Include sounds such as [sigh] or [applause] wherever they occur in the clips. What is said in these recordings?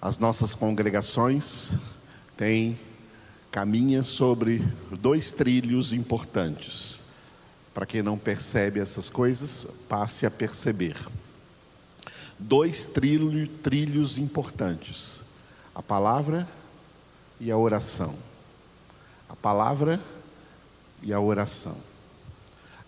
As nossas congregações têm caminha sobre dois trilhos importantes. Para quem não percebe essas coisas, passe a perceber. Dois trilho, trilhos importantes: a palavra e a oração. A palavra e a oração.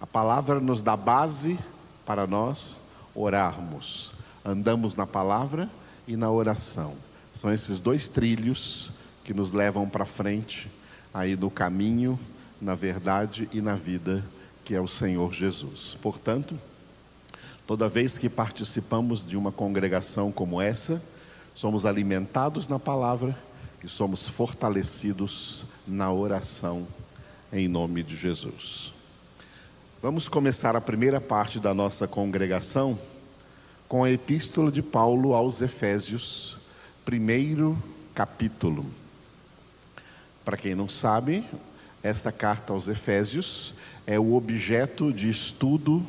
A palavra nos dá base para nós orarmos. Andamos na palavra e na oração. São esses dois trilhos que nos levam para frente aí no caminho, na verdade e na vida que é o Senhor Jesus. Portanto, toda vez que participamos de uma congregação como essa, somos alimentados na palavra e somos fortalecidos na oração em nome de Jesus. Vamos começar a primeira parte da nossa congregação com a epístola de Paulo aos Efésios, primeiro capítulo. Para quem não sabe, esta carta aos Efésios é o objeto de estudo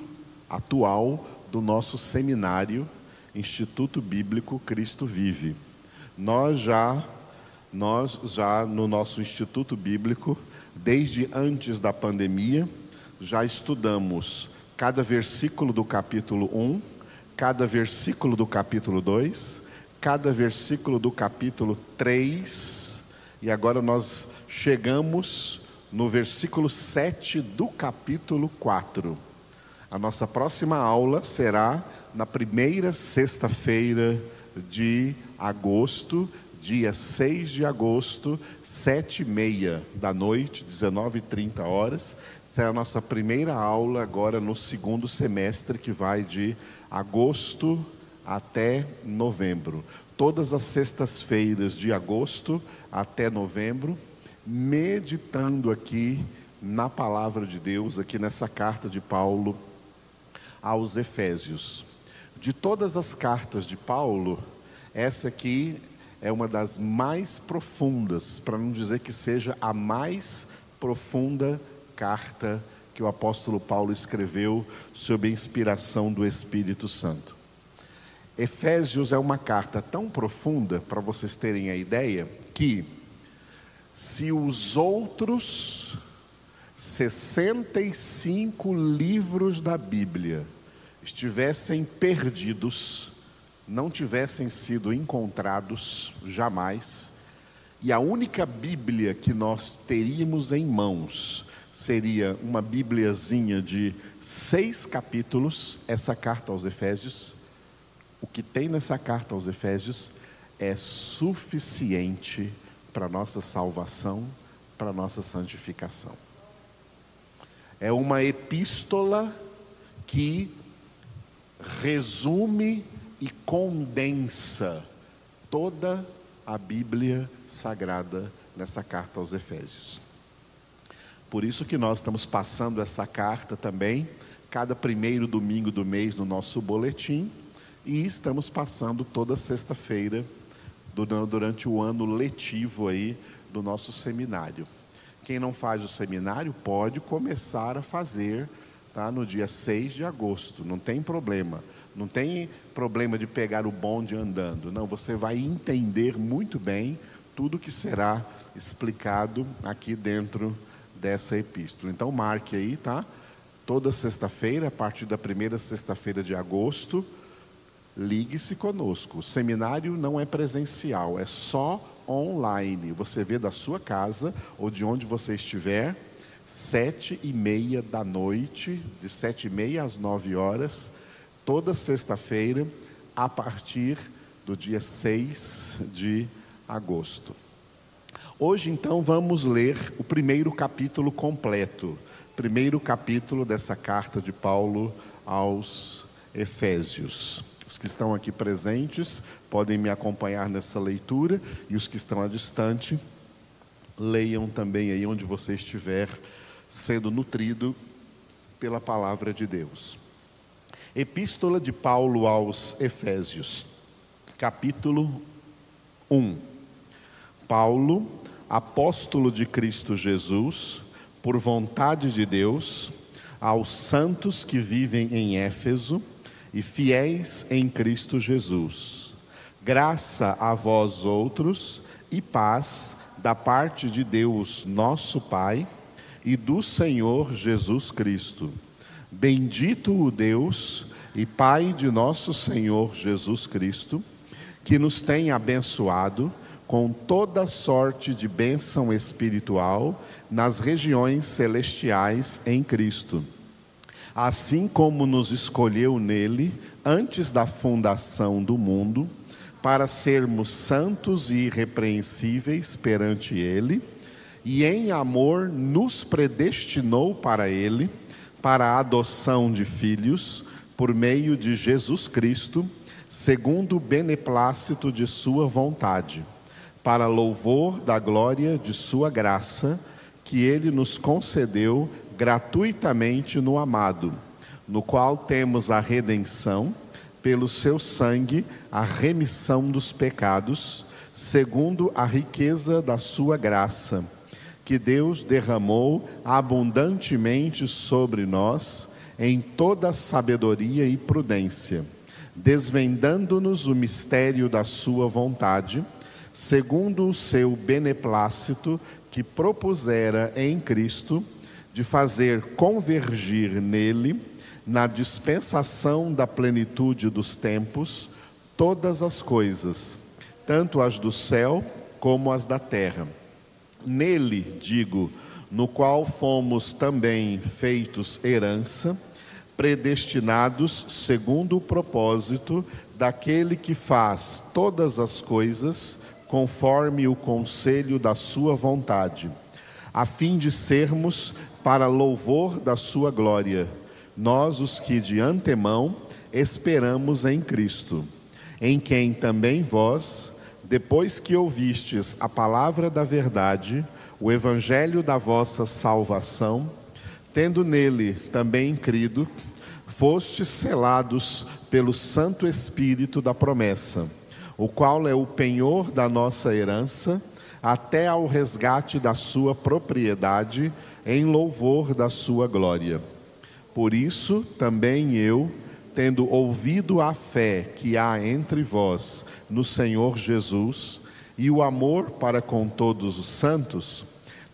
atual do nosso seminário Instituto Bíblico Cristo Vive. Nós já nós já no nosso Instituto Bíblico, desde antes da pandemia, já estudamos cada versículo do capítulo 1 cada versículo do capítulo 2, cada versículo do capítulo 3, e agora nós chegamos no versículo 7 do capítulo 4. A nossa próxima aula será na primeira sexta-feira de agosto, dia 6 de agosto, sete e meia da noite, 19h30 horas. Será a nossa primeira aula agora no segundo semestre, que vai de agosto até novembro. Todas as sextas-feiras de agosto até novembro, meditando aqui na palavra de Deus, aqui nessa carta de Paulo aos Efésios. De todas as cartas de Paulo, essa aqui é uma das mais profundas, para não dizer que seja a mais profunda carta que o apóstolo Paulo escreveu sob a inspiração do Espírito Santo. Efésios é uma carta tão profunda, para vocês terem a ideia, que se os outros 65 livros da Bíblia estivessem perdidos, não tivessem sido encontrados jamais, e a única Bíblia que nós teríamos em mãos seria uma Bíbliazinha de seis capítulos, essa carta aos Efésios. O que tem nessa carta aos Efésios é suficiente para nossa salvação, para nossa santificação. É uma epístola que resume e condensa toda a Bíblia sagrada nessa carta aos Efésios. Por isso que nós estamos passando essa carta também, cada primeiro domingo do mês no nosso boletim, e estamos passando toda sexta-feira durante o ano letivo aí do nosso seminário. Quem não faz o seminário pode começar a fazer tá, no dia 6 de agosto, não tem problema. Não tem problema de pegar o bonde andando. Não, você vai entender muito bem tudo que será explicado aqui dentro dessa epístola. Então marque aí, tá? Toda sexta-feira, a partir da primeira sexta-feira de agosto, ligue-se conosco. O seminário não é presencial, é só online. Você vê da sua casa ou de onde você estiver, sete e meia da noite, de sete e meia às nove horas, toda sexta-feira, a partir do dia 6 de agosto. Hoje, então, vamos ler o primeiro capítulo completo, primeiro capítulo dessa carta de Paulo aos Efésios. Os que estão aqui presentes podem me acompanhar nessa leitura e os que estão à distante, leiam também aí onde você estiver sendo nutrido pela palavra de Deus. Epístola de Paulo aos Efésios, capítulo 1. Paulo, apóstolo de Cristo Jesus, por vontade de Deus, aos santos que vivem em Éfeso e fiéis em Cristo Jesus. Graça a vós outros e paz da parte de Deus, nosso Pai, e do Senhor Jesus Cristo. Bendito o Deus e Pai de nosso Senhor Jesus Cristo, que nos tem abençoado com toda sorte de bênção espiritual nas regiões celestiais em Cristo. Assim como nos escolheu nele antes da fundação do mundo, para sermos santos e irrepreensíveis perante ele, e em amor nos predestinou para ele, para a adoção de filhos, por meio de Jesus Cristo, segundo o beneplácito de Sua vontade, para louvor da glória de Sua graça, que Ele nos concedeu gratuitamente no amado, no qual temos a redenção, pelo Seu sangue, a remissão dos pecados, segundo a riqueza da Sua graça que Deus derramou abundantemente sobre nós em toda sabedoria e prudência, desvendando-nos o mistério da Sua vontade, segundo o seu beneplácito que propusera em Cristo, de fazer convergir nele, na dispensação da plenitude dos tempos, todas as coisas, tanto as do céu como as da terra. Nele, digo, no qual fomos também feitos herança, predestinados segundo o propósito daquele que faz todas as coisas conforme o conselho da sua vontade, a fim de sermos para louvor da sua glória, nós os que de antemão esperamos em Cristo, em quem também vós depois que ouvistes a palavra da verdade, o evangelho da vossa salvação, tendo nele também crido, fostes selados pelo Santo Espírito da promessa, o qual é o penhor da nossa herança, até ao resgate da sua propriedade, em louvor da sua glória. Por isso também eu, tendo ouvido a fé que há entre vós no Senhor Jesus e o amor para com todos os santos,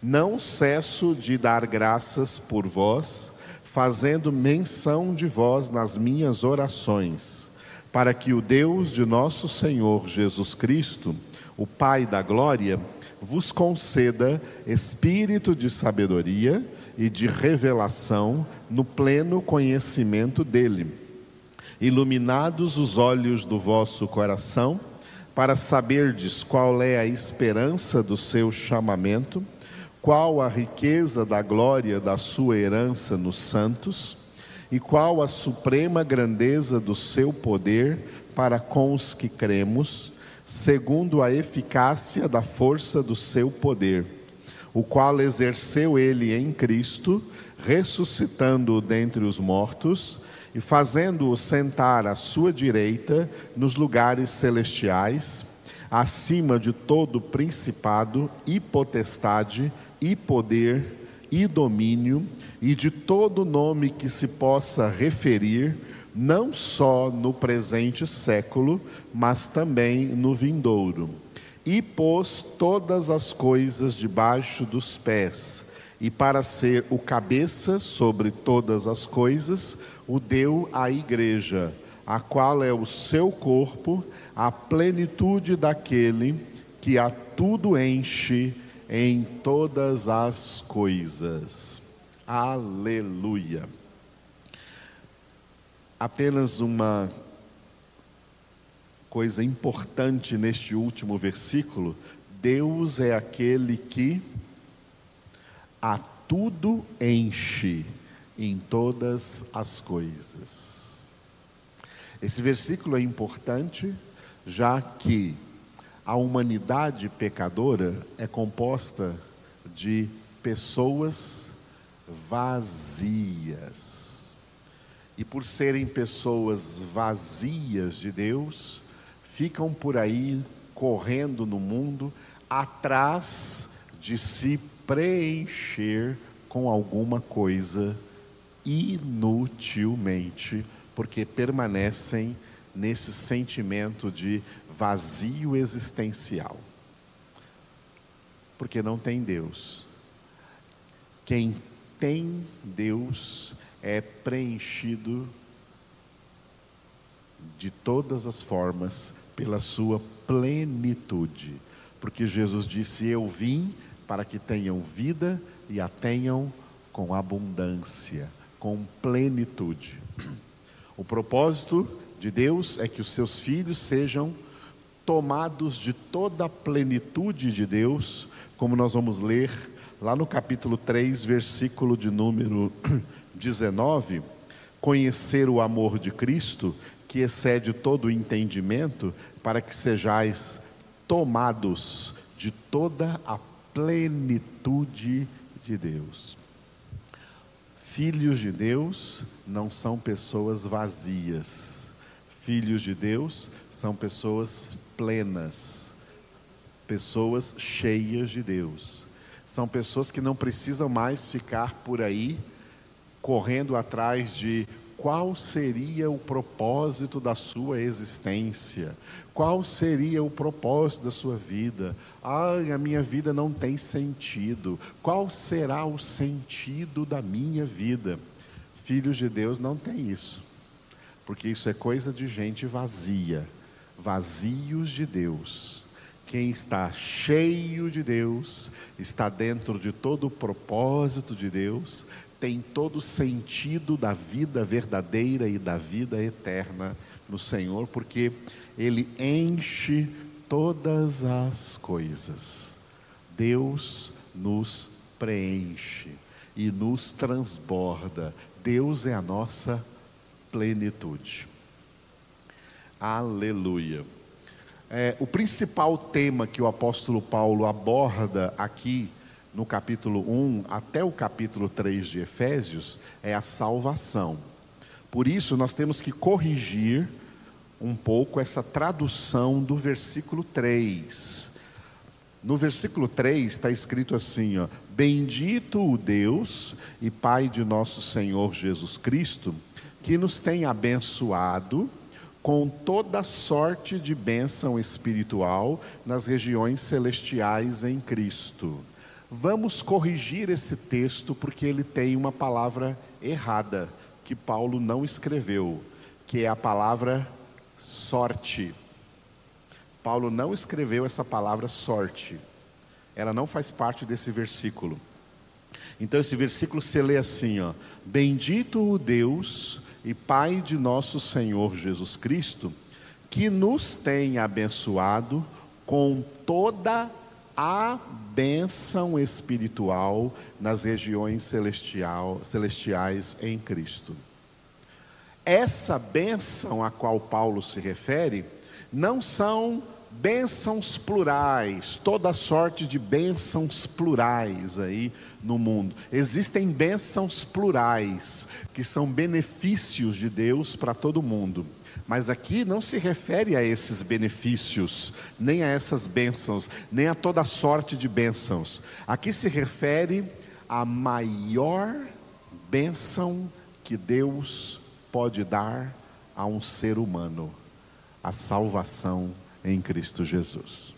não cesso de dar graças por vós, fazendo menção de vós nas minhas orações, para que o Deus de nosso Senhor Jesus Cristo, o Pai da glória, vos conceda espírito de sabedoria e de revelação no pleno conhecimento dele. Iluminados os olhos do vosso coração, para saberdes qual é a esperança do seu chamamento, qual a riqueza da glória da sua herança nos santos, e qual a suprema grandeza do seu poder para com os que cremos, segundo a eficácia da força do seu poder, o qual exerceu ele em Cristo, ressuscitando-o dentre os mortos, e fazendo-o sentar à sua direita nos lugares celestiais, acima de todo principado e potestade e poder e domínio e de todo nome que se possa referir, não só no presente século, mas também no vindouro. E pôs todas as coisas debaixo dos pés, e para ser o cabeça sobre todas as coisas, o deu à igreja, a qual é o seu corpo, a plenitude daquele que a tudo enche em todas as coisas. Aleluia. Apenas uma coisa importante neste último versículo: Deus é aquele que a tudo enche em todas as coisas. Esse versículo é importante, já que a humanidade pecadora é composta de pessoas vazias. E por serem pessoas vazias de Deus, ficam por aí correndo no mundo atrás de se preencher com alguma coisa inutilmente, porque permanecem nesse sentimento de vazio existencial. Porque não tem Deus. Quem tem Deus é preenchido de todas as formas pela sua plenitude. Porque Jesus disse: Eu vim para que tenham vida e a tenham com abundância, com plenitude. O propósito de Deus é que os seus filhos sejam tomados de toda a plenitude de Deus, como nós vamos ler lá no capítulo 3, versículo de número [clears throat] 19, conhecer o amor de Cristo, que excede todo o entendimento, para que sejais tomados de toda a plenitude de Deus. Filhos de Deus não são pessoas vazias. Filhos de Deus são pessoas plenas, pessoas cheias de Deus. São pessoas que não precisam mais ficar por aí correndo atrás de qual seria o propósito da sua existência? Qual seria o propósito da sua vida? Ai, a minha vida não tem sentido. Qual será o sentido da minha vida? Filhos de Deus não tem isso, porque isso é coisa de gente vazia, vazios de Deus. Quem está cheio de Deus, está dentro de todo o propósito de Deus, tem todo o sentido da vida verdadeira e da vida eterna no Senhor, porque Ele enche todas as coisas. Deus nos preenche e nos transborda. Deus é a nossa plenitude. Aleluia. É, o principal tema que o apóstolo Paulo aborda aqui no capítulo 1 até o capítulo 3 de Efésios é a salvação. Por isso, nós temos que corrigir um pouco essa tradução do versículo 3. No versículo 3 está escrito assim: ó, Bendito o Deus e Pai de nosso Senhor Jesus Cristo, que nos tem abençoado com toda sorte de bênção espiritual nas regiões celestiais em Cristo. Vamos corrigir esse texto porque ele tem uma palavra errada que Paulo não escreveu, que é a palavra sorte. Paulo não escreveu essa palavra sorte. Ela não faz parte desse versículo. Então esse versículo se lê assim, ó: Bendito o Deus e Pai de nosso Senhor Jesus Cristo, que nos tem abençoado com toda a bênção espiritual nas regiões celestial, celestiais em Cristo. Essa bênção a qual Paulo se refere não são bênçãos plurais, toda sorte de bênçãos plurais aí no mundo. Existem bênçãos plurais, que são benefícios de Deus para todo mundo. Mas aqui não se refere a esses benefícios, nem a essas bênçãos, nem a toda sorte de bênçãos. Aqui se refere à maior bênção que Deus pode dar a um ser humano: a salvação em Cristo Jesus.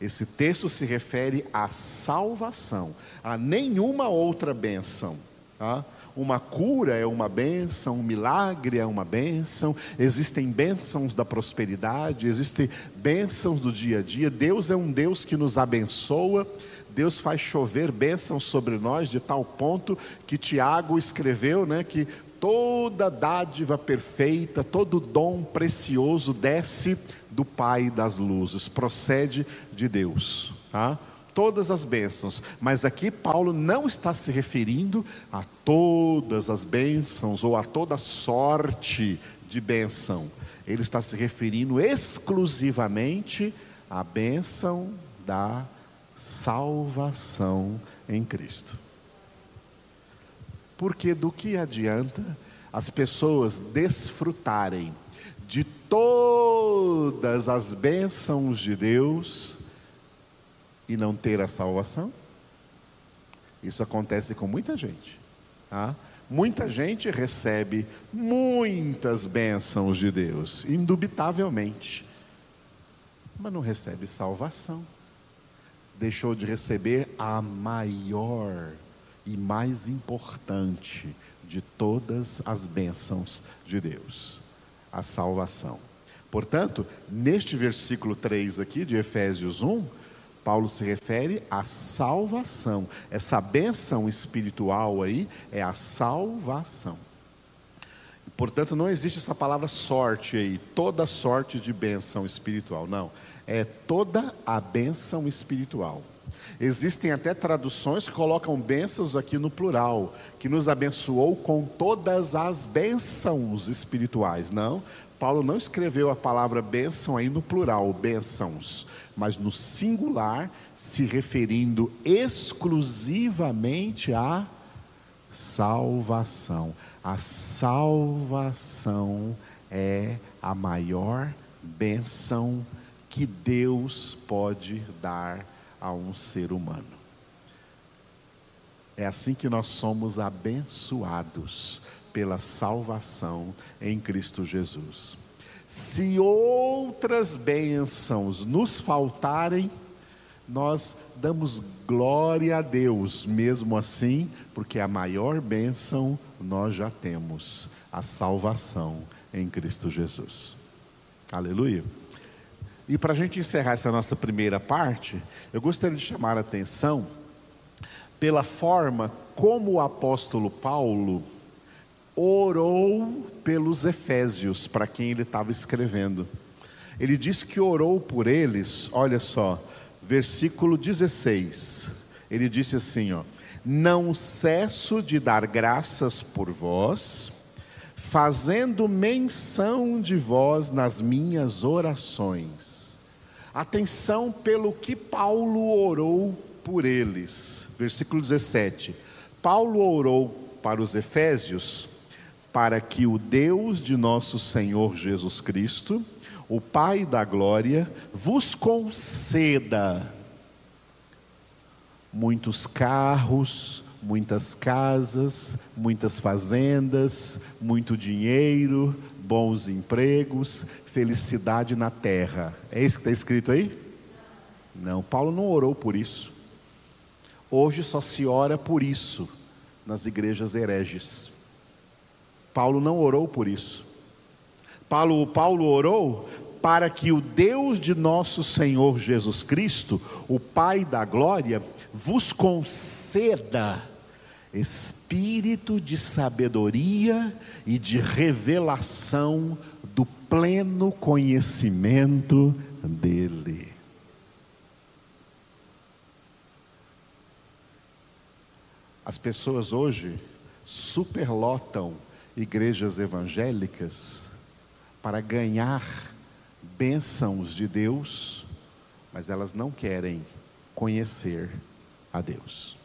Esse texto se refere à salvação, a nenhuma outra bênção. Tá? Uma cura é uma bênção, um milagre é uma bênção, existem bênçãos da prosperidade, existem bênçãos do dia a dia. Deus é um Deus que nos abençoa, Deus faz chover bênçãos sobre nós de tal ponto que Tiago escreveu, né, que toda dádiva perfeita, todo dom precioso desce do Pai das luzes, procede de Deus. Tá? todas as bênçãos, mas aqui Paulo não está se referindo a todas as bênçãos ou a toda sorte de bênção. Ele está se referindo exclusivamente à bênção da salvação em Cristo. Porque do que adianta as pessoas desfrutarem de todas as bênçãos de Deus e não ter a salvação? Isso acontece com muita gente. Tá? Muita gente recebe muitas bênçãos de Deus, indubitavelmente, mas não recebe salvação. Deixou de receber a maior e mais importante de todas as bênçãos de Deus, a salvação. Portanto, neste versículo 3 aqui de Efésios 1, Paulo se refere à salvação. Essa bênção espiritual aí é a salvação. Portanto, não existe essa palavra sorte aí, toda sorte de bênção espiritual. Não, é toda a bênção espiritual. Existem até traduções que colocam bênçãos aqui no plural, que nos abençoou com todas as bênçãos espirituais. Não, Paulo não escreveu a palavra bênção aí no plural, bênçãos, mas no singular, se referindo exclusivamente à salvação. A salvação é a maior bênção que Deus pode dar a um ser humano. É assim que nós somos abençoados pela salvação em Cristo Jesus. Se outras bênçãos nos faltarem, nós damos glória a Deus, mesmo assim, porque a maior bênção nós já temos, a salvação em Cristo Jesus. Aleluia. E para a gente encerrar essa nossa primeira parte, eu gostaria de chamar a atenção pela forma como o apóstolo Paulo orou pelos Efésios, para quem ele estava escrevendo. Ele diz que orou por eles, olha só, versículo 16. Ele disse assim, ó: Não cesso de dar graças por vós, fazendo menção de vós nas minhas orações. Atenção pelo que Paulo orou por eles. Versículo 17. Paulo orou para os Efésios para que o Deus de nosso Senhor Jesus Cristo, o Pai da glória, vos conceda muitos carros, muitas casas, muitas fazendas, muito dinheiro, bons empregos, felicidade na terra. É isso que está escrito aí? Não, Paulo não orou por isso. Hoje só se ora por isso nas igrejas hereges. Paulo não orou por isso. Paulo, Paulo orou para que o Deus de nosso Senhor Jesus Cristo, o Pai da glória, vos conceda espírito de sabedoria e de revelação do pleno conhecimento dele. As pessoas hoje superlotam igrejas evangélicas para ganhar bênçãos de Deus, mas elas não querem conhecer a Deus.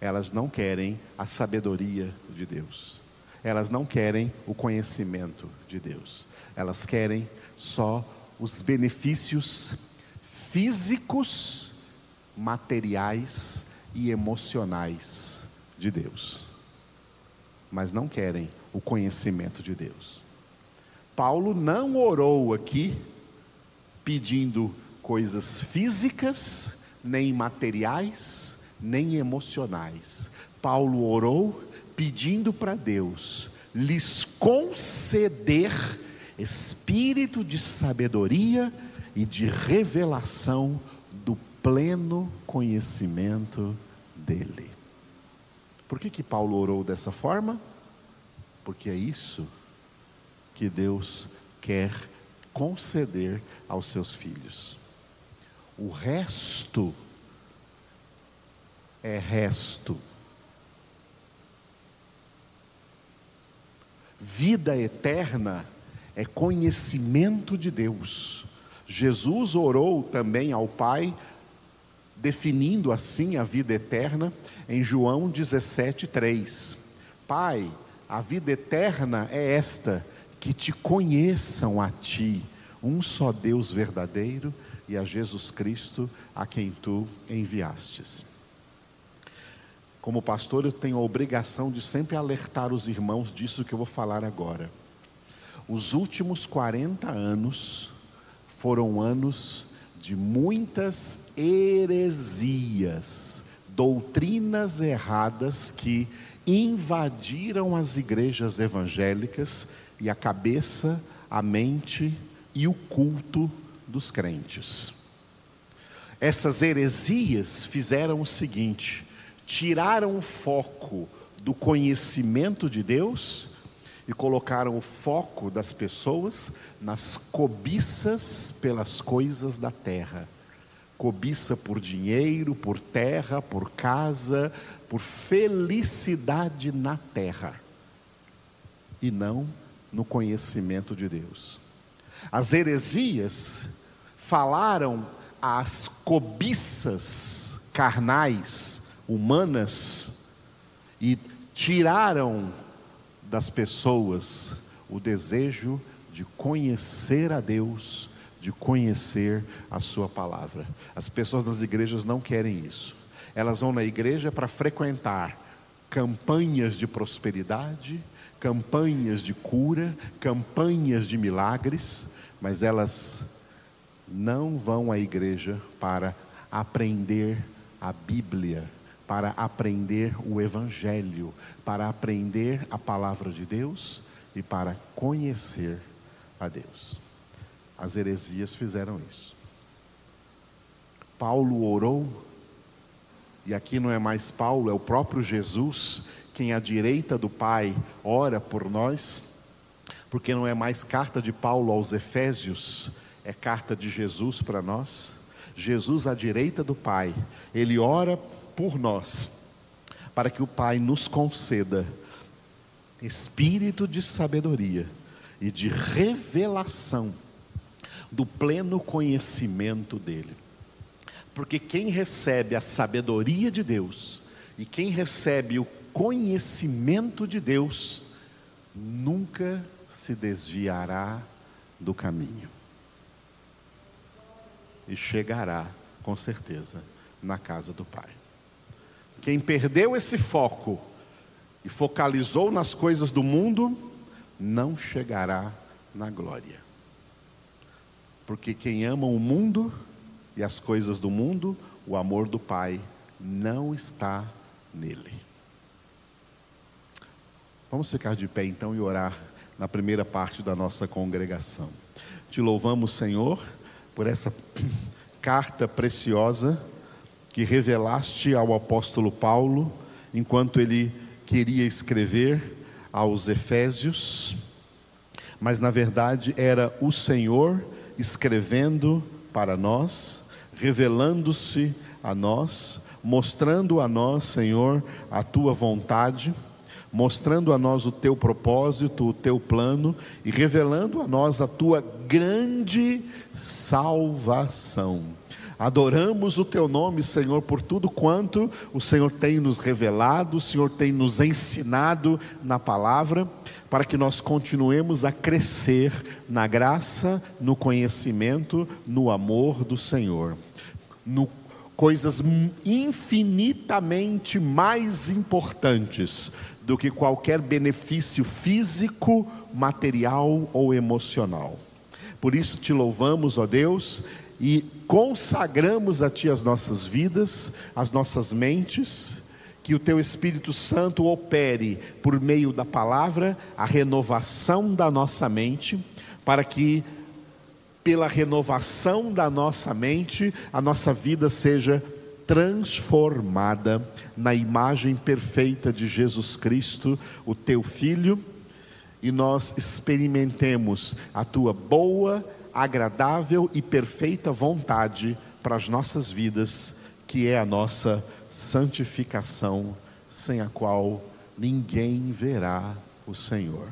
Elas não querem a sabedoria de Deus. Elas não querem o conhecimento de Deus. Elas querem só os benefícios físicos, materiais e emocionais de Deus mas não querem o conhecimento de Deus. Paulo não orou aqui pedindo coisas físicas, nem materiais, nem emocionais. Paulo orou pedindo para Deus lhes conceder espírito de sabedoria e de revelação do pleno conhecimento dele. Por que, que Paulo orou dessa forma? Porque é isso que Deus quer conceder aos seus filhos. O resto é resto. Vida eterna é conhecimento de Deus. Jesus orou também ao Pai definindo assim a vida eterna em João 17:3. Pai, a vida eterna é esta, que te conheçam a ti, um só Deus verdadeiro e a Jesus Cristo a quem tu enviastes. Como pastor, eu tenho a obrigação de sempre alertar os irmãos disso que eu vou falar agora. Os últimos 40 anos foram anos de muitas heresias, doutrinas erradas que invadiram as igrejas evangélicas e a cabeça, a mente e o culto dos crentes. Essas heresias fizeram o seguinte: tiraram o foco do conhecimento de Deus e colocaram o foco das pessoas nas cobiças pelas coisas da terra. Cobiça por dinheiro, por terra, por casa, por felicidade na terra e não no conhecimento de Deus. As heresias falaram às cobiças carnais, humanas, e tiraram das pessoas o desejo de conhecer a Deus, de conhecer a Sua palavra. As pessoas das igrejas não querem isso. Elas vão na igreja para frequentar campanhas de prosperidade, campanhas de cura, campanhas de milagres, mas elas não vão à igreja para aprender a Bíblia para aprender o Evangelho, para aprender a palavra de Deus e para conhecer a Deus. As heresias fizeram isso. Paulo orou, e aqui não é mais Paulo, é o próprio Jesus, quem à direita do Pai ora por nós, porque não é mais carta de Paulo aos Efésios, é carta de Jesus para nós. Jesus à direita do Pai, ele ora por nós, para que o Pai nos conceda espírito de sabedoria e de revelação do pleno conhecimento dele. Porque quem recebe a sabedoria de Deus e quem recebe o conhecimento de Deus nunca se desviará do caminho e chegará, com certeza, na casa do Pai. Quem perdeu esse foco e focalizou nas coisas do mundo, não chegará na glória. Porque quem ama o mundo e as coisas do mundo, o amor do Pai não está nele. Vamos ficar de pé então e orar na primeira parte da nossa congregação. Te louvamos, Senhor, por essa [clears throat] carta preciosa que revelaste ao apóstolo Paulo, enquanto ele queria escrever aos Efésios, mas na verdade era o Senhor escrevendo para nós, revelando-se a nós, mostrando a nós, Senhor, a tua vontade, mostrando a nós o teu propósito, o teu plano e revelando a nós a tua grande salvação. Adoramos o teu nome, Senhor, por tudo quanto o Senhor tem nos revelado, o Senhor tem nos ensinado na palavra, para que nós continuemos a crescer na graça, no conhecimento, no amor do Senhor. No coisas infinitamente mais importantes do que qualquer benefício físico, material ou emocional. Por isso te louvamos, ó Deus, e consagramos a Ti as nossas vidas, as nossas mentes, que o Teu Espírito Santo opere por meio da palavra a renovação da nossa mente, para que, pela renovação da nossa mente, a nossa vida seja transformada na imagem perfeita de Jesus Cristo, o Teu Filho, e nós experimentemos a Tua boa, agradável e perfeita vontade para as nossas vidas, que é a nossa santificação, sem a qual ninguém verá o Senhor.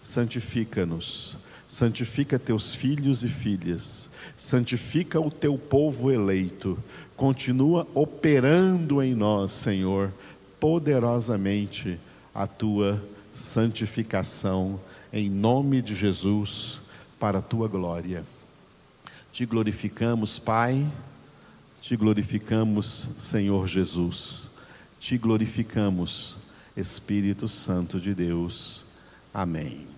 Santifica-nos, santifica teus filhos e filhas, santifica o teu povo eleito, continua operando em nós, Senhor, poderosamente a tua santificação, em nome de Jesus para a tua glória. Te glorificamos, Pai, te glorificamos, Senhor Jesus. te glorificamos, Espírito Santo de Deus. Amém.